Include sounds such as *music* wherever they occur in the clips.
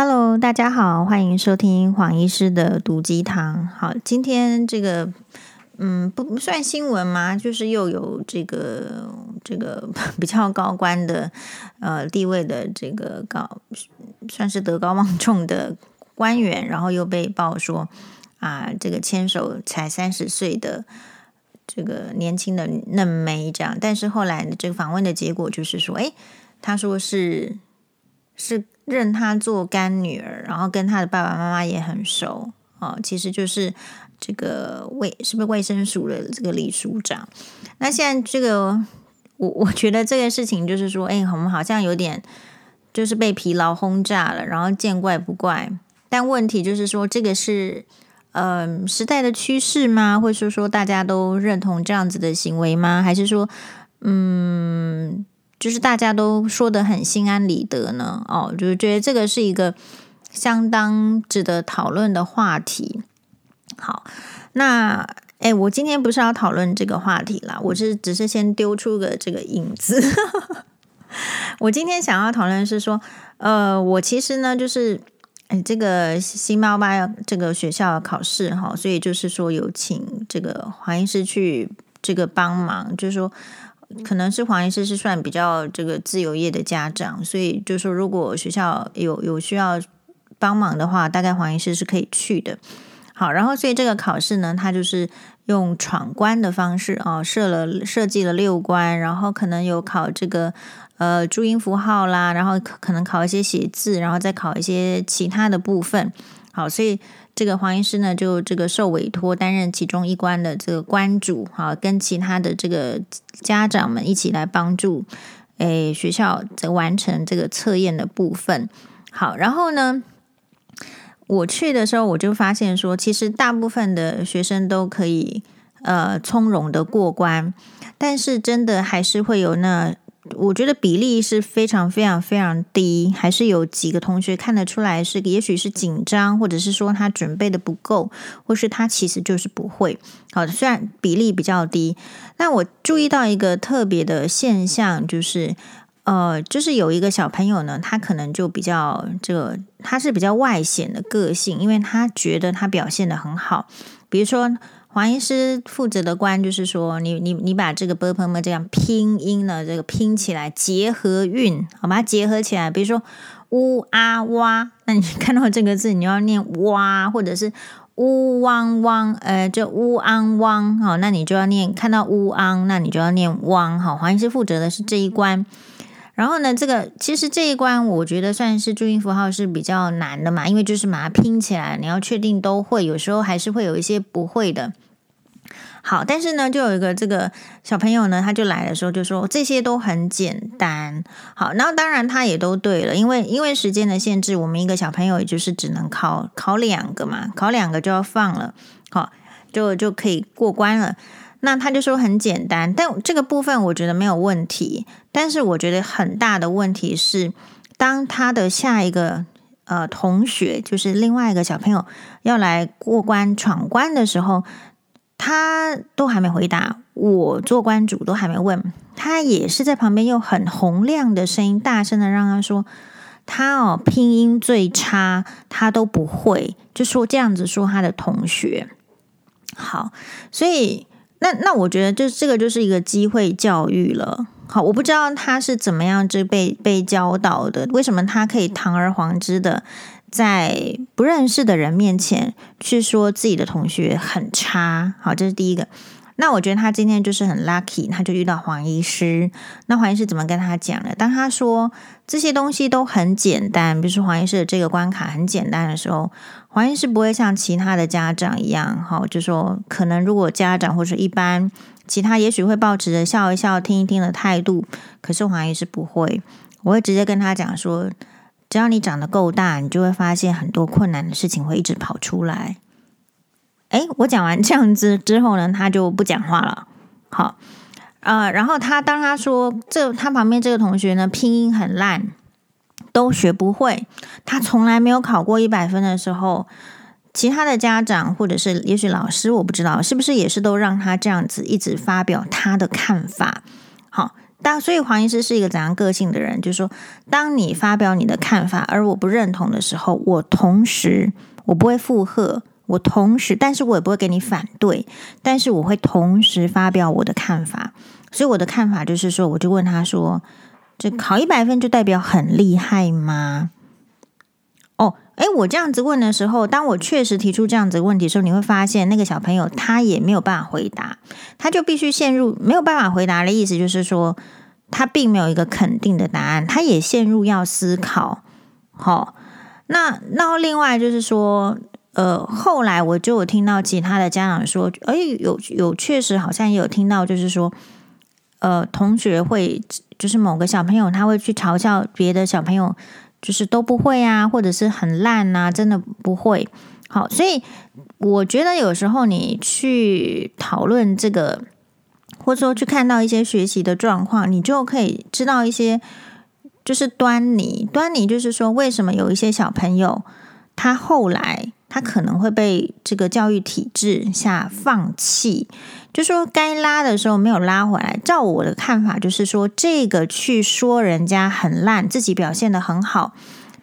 Hello，大家好，欢迎收听黄医师的毒鸡汤。好，今天这个，嗯，不不算新闻嘛，就是又有这个这个 *laughs* 比较高官的呃地位的这个高，算是德高望重的官员，然后又被爆说啊，这个牵手才三十岁的这个年轻的嫩妹这样，但是后来这个访问的结果就是说，诶，他说是是。认她做干女儿，然后跟她的爸爸妈妈也很熟哦。其实就是这个卫是不是卫生署的这个李署长？那现在这个我我觉得这个事情就是说，哎，我们好像有点就是被疲劳轰炸了，然后见怪不怪。但问题就是说，这个是嗯、时代的趋势吗？或者说说大家都认同这样子的行为吗？还是说嗯？就是大家都说得很心安理得呢，哦，就是觉得这个是一个相当值得讨论的话题。好，那诶，我今天不是要讨论这个话题啦，我是只是先丢出个这个影子。*laughs* 我今天想要讨论是说，呃，我其实呢，就是诶，这个新猫爸这个学校考试哈，所以就是说有请这个黄医师去这个帮忙，就是说。可能是黄医师是算比较这个自由业的家长，所以就说，如果学校有有需要帮忙的话，大概黄医师是可以去的。好，然后所以这个考试呢，它就是用闯关的方式啊，设了设计了六关，然后可能有考这个呃注音符号啦，然后可能考一些写字，然后再考一些其他的部分。好，所以。这个黄医师呢，就这个受委托担任其中一关的这个关主，哈，跟其他的这个家长们一起来帮助，诶，学校在完成这个测验的部分。好，然后呢，我去的时候我就发现说，其实大部分的学生都可以呃从容的过关，但是真的还是会有那。我觉得比例是非常非常非常低，还是有几个同学看得出来是，也许是紧张，或者是说他准备的不够，或是他其实就是不会。好，虽然比例比较低，但我注意到一个特别的现象，就是呃，就是有一个小朋友呢，他可能就比较这个，他是比较外显的个性，因为他觉得他表现的很好，比如说。黄医师负责的关就是说你你你把这个波旁们这样拼音呢，这个拼起来，结合韵，好，把它结合起来，比如说乌啊哇，那你看到这个字你要念哇，或者是乌汪汪，呃，这乌昂汪，好，那你就要念，看到乌昂，那你就要念汪。黄医师负责的是这一关，然后呢，这个其实这一关我觉得算是注音符号是比较难的嘛，因为就是把它拼起来，你要确定都会，有时候还是会有一些不会的。好，但是呢，就有一个这个小朋友呢，他就来的时候就说这些都很简单。好，然后当然他也都对了，因为因为时间的限制，我们一个小朋友也就是只能考考两个嘛，考两个就要放了，好，就就可以过关了。那他就说很简单，但这个部分我觉得没有问题。但是我觉得很大的问题是，当他的下一个呃同学，就是另外一个小朋友要来过关闯关的时候，他都还没回答，我做关主都还没问，他也是在旁边用很洪亮的声音，大声的让他说，他哦拼音最差，他都不会，就说这样子说他的同学。好，所以。那那我觉得，就这个就是一个机会教育了。好，我不知道他是怎么样就被被教导的，为什么他可以堂而皇之的在不认识的人面前去说自己的同学很差？好，这是第一个。那我觉得他今天就是很 lucky，他就遇到黄医师。那黄医师怎么跟他讲的？当他说这些东西都很简单，比如说黄医师的这个关卡很简单的时候，黄医师不会像其他的家长一样，哈，就说可能如果家长或者一般其他，也许会抱持着笑一笑、听一听的态度。可是黄医师不会，我会直接跟他讲说，只要你长得够大，你就会发现很多困难的事情会一直跑出来。哎，我讲完这样子之后呢，他就不讲话了。好，呃，然后他当他说这他旁边这个同学呢，拼音很烂，都学不会，他从来没有考过一百分的时候，其他的家长或者是也许老师，我不知道是不是也是都让他这样子一直发表他的看法。好，当所以黄医师是一个怎样个性的人？就是说，当你发表你的看法，而我不认同的时候，我同时我不会附和，我同时，但是我也不会给你反对，但是我会同时发表我的看法。所以我的看法就是说，我就问他说：“这考一百分就代表很厉害吗？”哦，诶，我这样子问的时候，当我确实提出这样子问题的时候，你会发现那个小朋友他也没有办法回答，他就必须陷入没有办法回答的意思，就是说他并没有一个肯定的答案，他也陷入要思考。好、那那另外就是说，呃，后来我就有听到其他的家长说，哎，有有确实好像也有听到，就是说，呃，同学会就是某个小朋友他会去嘲笑别的小朋友。就是都不会啊，或者是很烂啊，真的不会。好，所以我觉得有时候你去讨论这个，或者说去看到一些学习的状况，你就可以知道一些就是端倪。端倪就是说，为什么有一些小朋友他后来他可能会被这个教育体制下放弃。就说该拉的时候没有拉回来，照我的看法，就是说这个去说人家很烂，自己表现的很好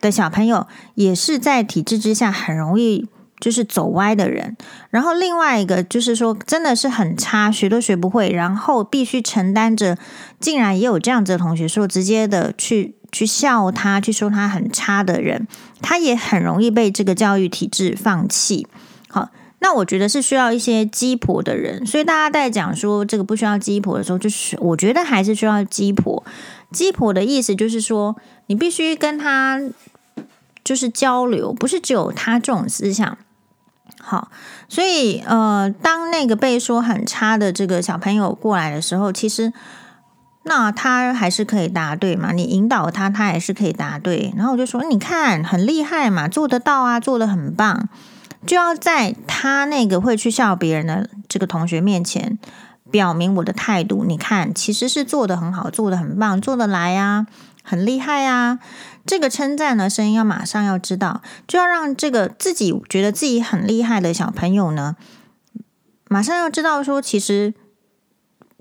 的小朋友，也是在体制之下很容易就是走歪的人。然后另外一个就是说，真的是很差，学都学不会，然后必须承担着，竟然也有这样子的同学说，直接的去去笑他，去说他很差的人，他也很容易被这个教育体制放弃。好。那我觉得是需要一些鸡婆的人，所以大家在讲说这个不需要鸡婆的时候，就是我觉得还是需要鸡婆。鸡婆的意思就是说，你必须跟他就是交流，不是只有他这种思想。好，所以呃，当那个被说很差的这个小朋友过来的时候，其实那他还是可以答对嘛，你引导他，他还是可以答对。然后我就说，你看很厉害嘛，做得到啊，做得很棒。就要在他那个会去笑别人的这个同学面前，表明我的态度。你看，其实是做得很好，做得很棒，做得来呀，很厉害呀。这个称赞呢，声音要马上要知道，就要让这个自己觉得自己很厉害的小朋友呢，马上要知道说，其实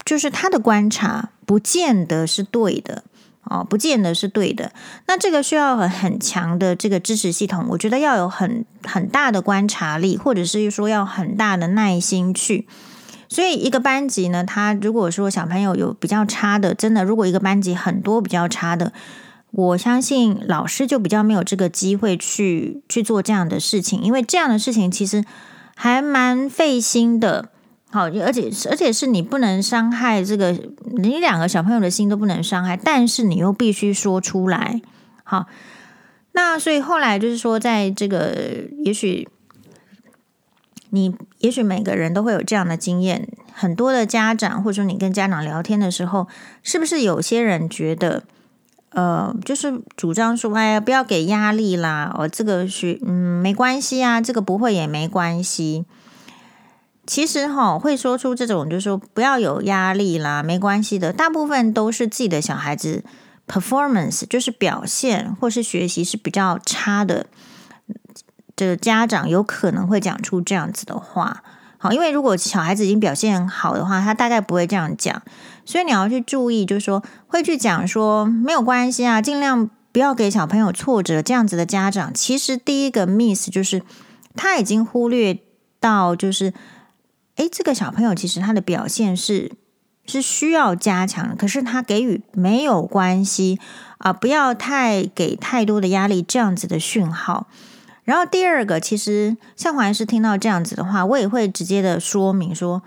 就是他的观察不见得是对的。哦，不见得是对的。那这个需要很很强的这个支持系统，我觉得要有很很大的观察力，或者是说要很大的耐心去。所以一个班级呢，他如果说小朋友有比较差的，真的，如果一个班级很多比较差的，我相信老师就比较没有这个机会去去做这样的事情，因为这样的事情其实还蛮费心的。好，而且而且是你不能伤害这个，你两个小朋友的心都不能伤害，但是你又必须说出来。好，那所以后来就是说，在这个也许你也许每个人都会有这样的经验，很多的家长或者说你跟家长聊天的时候，是不是有些人觉得，呃，就是主张说，哎呀，不要给压力啦，哦，这个学嗯没关系啊，这个不会也没关系。其实哈，会说出这种就是说不要有压力啦，没关系的，大部分都是自己的小孩子 performance 就是表现或是学习是比较差的，的家长有可能会讲出这样子的话。好，因为如果小孩子已经表现好的话，他大概不会这样讲，所以你要去注意，就是说会去讲说没有关系啊，尽量不要给小朋友挫折。这样子的家长，其实第一个 miss 就是他已经忽略到就是。诶，这个小朋友其实他的表现是是需要加强的，可是他给予没有关系啊，不要太给太多的压力，这样子的讯号。然后第二个，其实像黄医师听到这样子的话，我也会直接的说明说，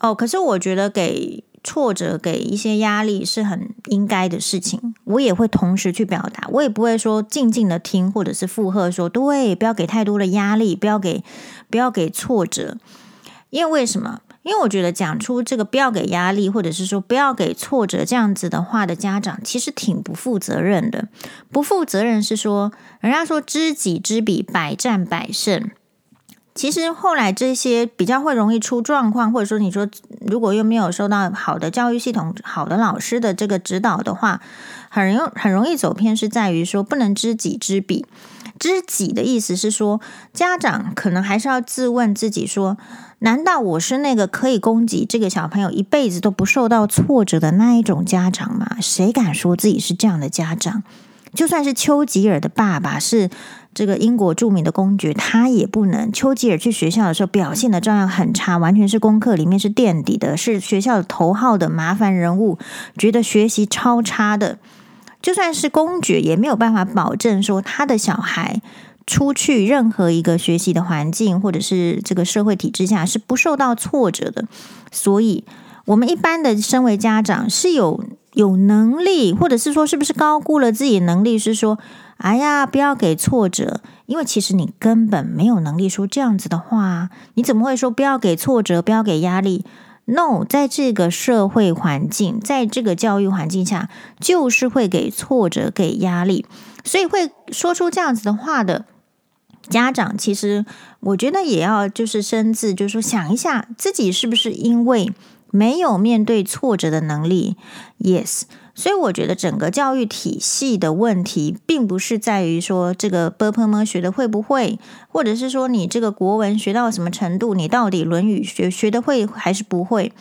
哦，可是我觉得给挫折、给一些压力是很应该的事情，我也会同时去表达，我也不会说静静的听或者是附和说，对，不要给太多的压力，不要给不要给挫折。因为为什么？因为我觉得讲出这个不要给压力，或者是说不要给挫折这样子的话的家长，其实挺不负责任的。不负责任是说，人家说知己知彼，百战百胜。其实后来这些比较会容易出状况，或者说你说如果又没有受到好的教育系统、好的老师的这个指导的话，很容很容易走偏，是在于说不能知己知彼。知己的意思是说，家长可能还是要自问自己说：难道我是那个可以供给这个小朋友一辈子都不受到挫折的那一种家长吗？谁敢说自己是这样的家长？就算是丘吉尔的爸爸是这个英国著名的公爵，他也不能。丘吉尔去学校的时候表现的照样很差，完全是功课里面是垫底的，是学校头号的麻烦人物，觉得学习超差的。就算是公爵，也没有办法保证说他的小孩出去任何一个学习的环境，或者是这个社会体制下是不受到挫折的。所以，我们一般的身为家长是有有能力，或者是说是不是高估了自己能力？是说，哎呀，不要给挫折，因为其实你根本没有能力说这样子的话。你怎么会说不要给挫折，不要给压力？No，在这个社会环境，在这个教育环境下，就是会给挫折、给压力，所以会说出这样子的话的家长，其实我觉得也要就是深自，就是说想一下自己是不是因为没有面对挫折的能力。Yes。所以我觉得整个教育体系的问题并不是在于说这个 bpm 学的会不会或者是说你这个国文学到什么程度你到底论语学学的会还是不会。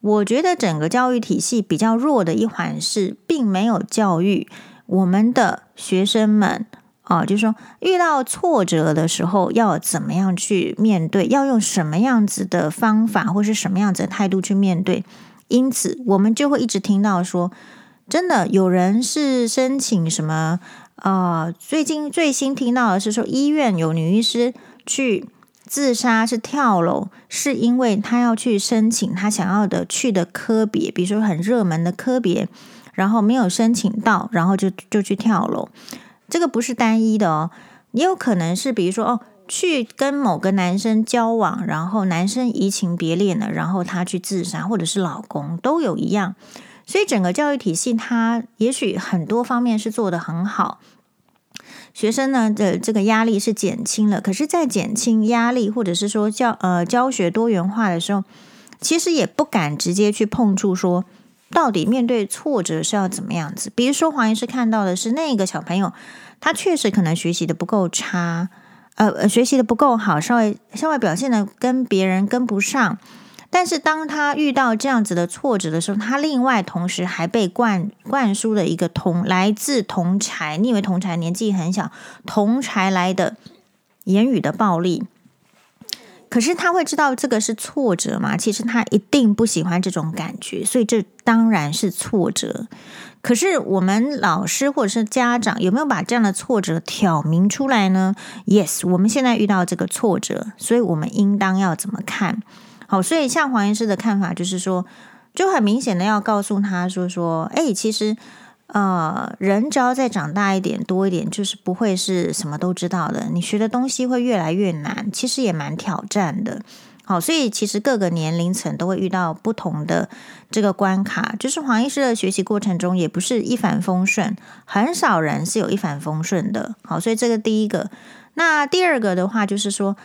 我觉得整个教育体系比较弱的一环是并没有教育我们的学生们啊就是说遇到挫折的时候要怎么样去面对要用什么样子的方法或是什么样子的态度去面对。因此我们就会一直听到说真的有人是申请什么？呃，最近最新听到的是说，医院有女医师去自杀，是跳楼，是因为她要去申请她想要的去的科别，比如说很热门的科别，然后没有申请到，然后就就去跳楼。这个不是单一的哦，也有可能是比如说哦，去跟某个男生交往，然后男生移情别恋了，然后他去自杀，或者是老公都有一样。所以整个教育体系，它也许很多方面是做得很好，学生呢的这个压力是减轻了。可是，在减轻压力或者是说教呃教学多元化的时候，其实也不敢直接去碰触说，到底面对挫折是要怎么样子。比如说，黄医师看到的是那个小朋友，他确实可能学习的不够差，呃，学习的不够好，稍微稍微表现的跟别人跟不上。但是当他遇到这样子的挫折的时候，他另外同时还被灌灌输了一个同来自同才，你以为同才年纪很小，同才来的言语的暴力，可是他会知道这个是挫折吗？其实他一定不喜欢这种感觉，所以这当然是挫折。可是我们老师或者是家长有没有把这样的挫折挑明出来呢？Yes，我们现在遇到这个挫折，所以我们应当要怎么看？好，所以像黄医师的看法就是说，就很明显的要告诉他说说，哎，其实，呃，人只要再长大一点、多一点，就是不会是什么都知道的。你学的东西会越来越难，其实也蛮挑战的。好，所以其实各个年龄层都会遇到不同的这个关卡。就是黄医师的学习过程中，也不是一帆风顺，很少人是有一帆风顺的。好，所以这个第一个。那第二个的话，就是说。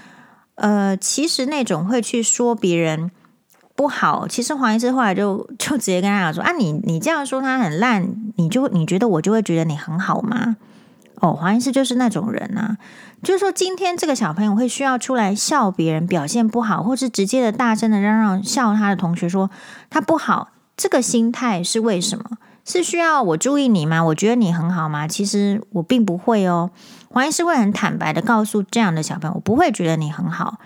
呃，其实那种会去说别人不好，其实黄医师后来就就直接跟他讲说：“啊，你你这样说他很烂，你就你觉得我就会觉得你很好吗？”哦，黄医师就是那种人啊，就是说今天这个小朋友会需要出来笑别人表现不好，或是直接的大声的嚷嚷笑他的同学说他不好，这个心态是为什么？是需要我注意你吗？我觉得你很好吗？其实我并不会哦。黄医师会很坦白的告诉这样的小朋友，我不会觉得你很好。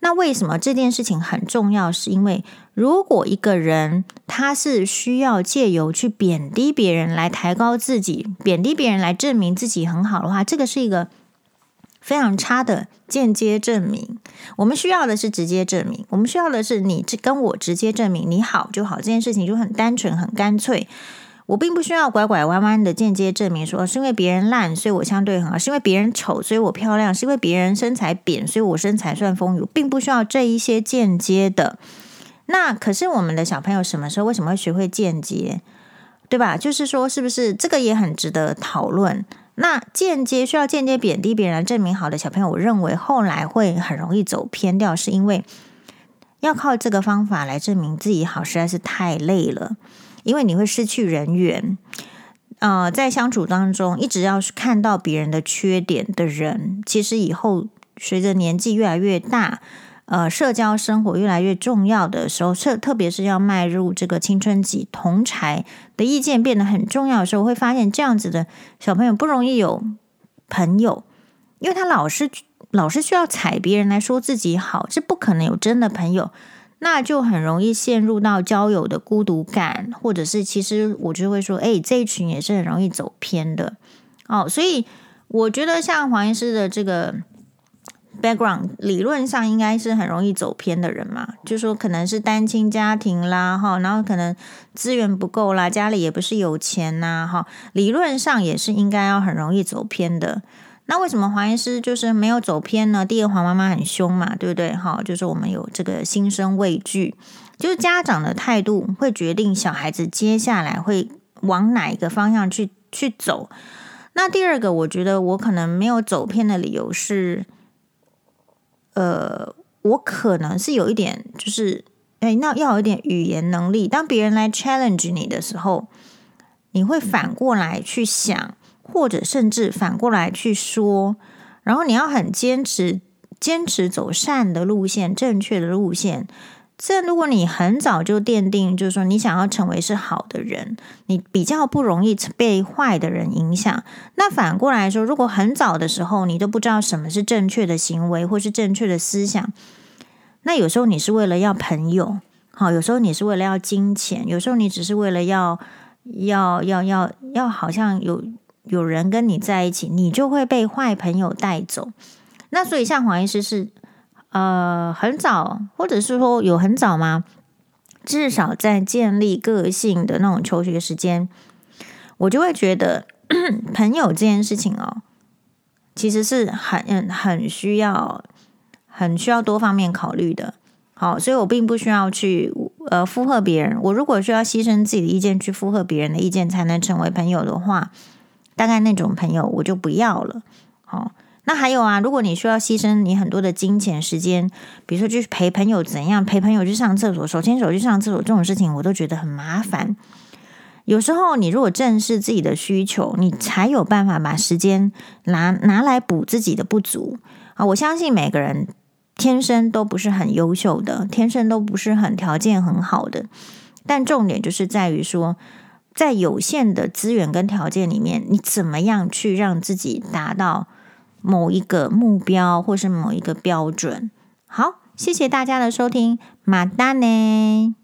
那为什么这件事情很重要？是因为如果一个人他是需要借由去贬低别人来抬高自己，贬低别人来证明自己很好的话，这个是一个非常差的间接证明。我们需要的是直接证明，我们需要的是你跟我直接证明你好就好，这件事情就很单纯很干脆。我并不需要拐拐弯弯的间接证明说，是因为别人烂，所以我相对很好；是因为别人丑，所以我漂亮；是因为别人身材扁，所以我身材算丰腴。并不需要这一些间接的。那可是我们的小朋友什么时候为什么会学会间接？对吧？就是说，是不是这个也很值得讨论？那间接需要间接贬低别人来证明好的小朋友，我认为后来会很容易走偏掉，是因为要靠这个方法来证明自己好，实在是太累了。因为你会失去人缘，呃，在相处当中，一直要是看到别人的缺点的人，其实以后随着年纪越来越大，呃，社交生活越来越重要的时候，特特别是要迈入这个青春期，同侪的意见变得很重要的时候，会发现这样子的小朋友不容易有朋友，因为他老是老是需要踩别人来说自己好，是不可能有真的朋友。那就很容易陷入到交友的孤独感，或者是其实我就会说，哎，这一群也是很容易走偏的哦。所以我觉得像黄医师的这个 background，理论上应该是很容易走偏的人嘛，就说可能是单亲家庭啦，哈，然后可能资源不够啦，家里也不是有钱呐，哈，理论上也是应该要很容易走偏的。那为什么黄医师就是没有走偏呢？第二，黄妈妈很凶嘛，对不对？哈，就是我们有这个心生畏惧，就是家长的态度会决定小孩子接下来会往哪一个方向去去走。那第二个，我觉得我可能没有走偏的理由是，呃，我可能是有一点，就是哎，那要有一点语言能力。当别人来 challenge 你的时候，你会反过来去想。或者甚至反过来去说，然后你要很坚持，坚持走善的路线，正确的路线。这如果你很早就奠定，就是说你想要成为是好的人，你比较不容易被坏的人影响。那反过来说，如果很早的时候你都不知道什么是正确的行为，或是正确的思想，那有时候你是为了要朋友，好，有时候你是为了要金钱，有时候你只是为了要要要要要，好像有。有人跟你在一起，你就会被坏朋友带走。那所以，像黄医师是呃很早，或者是说有很早吗？至少在建立个性的那种求学时间，我就会觉得 *coughs* 朋友这件事情哦，其实是很很需要、很需要多方面考虑的。好，所以我并不需要去呃附和别人。我如果需要牺牲自己的意见去附和别人的意见，才能成为朋友的话。大概那种朋友我就不要了。好，那还有啊，如果你需要牺牲你很多的金钱时间，比如说去陪朋友怎样，陪朋友去上厕所，手牵手去上厕所这种事情，我都觉得很麻烦。有时候你如果正视自己的需求，你才有办法把时间拿拿来补自己的不足啊！我相信每个人天生都不是很优秀的，天生都不是很条件很好的，但重点就是在于说。在有限的资源跟条件里面，你怎么样去让自己达到某一个目标，或是某一个标准？好，谢谢大家的收听，马达呢。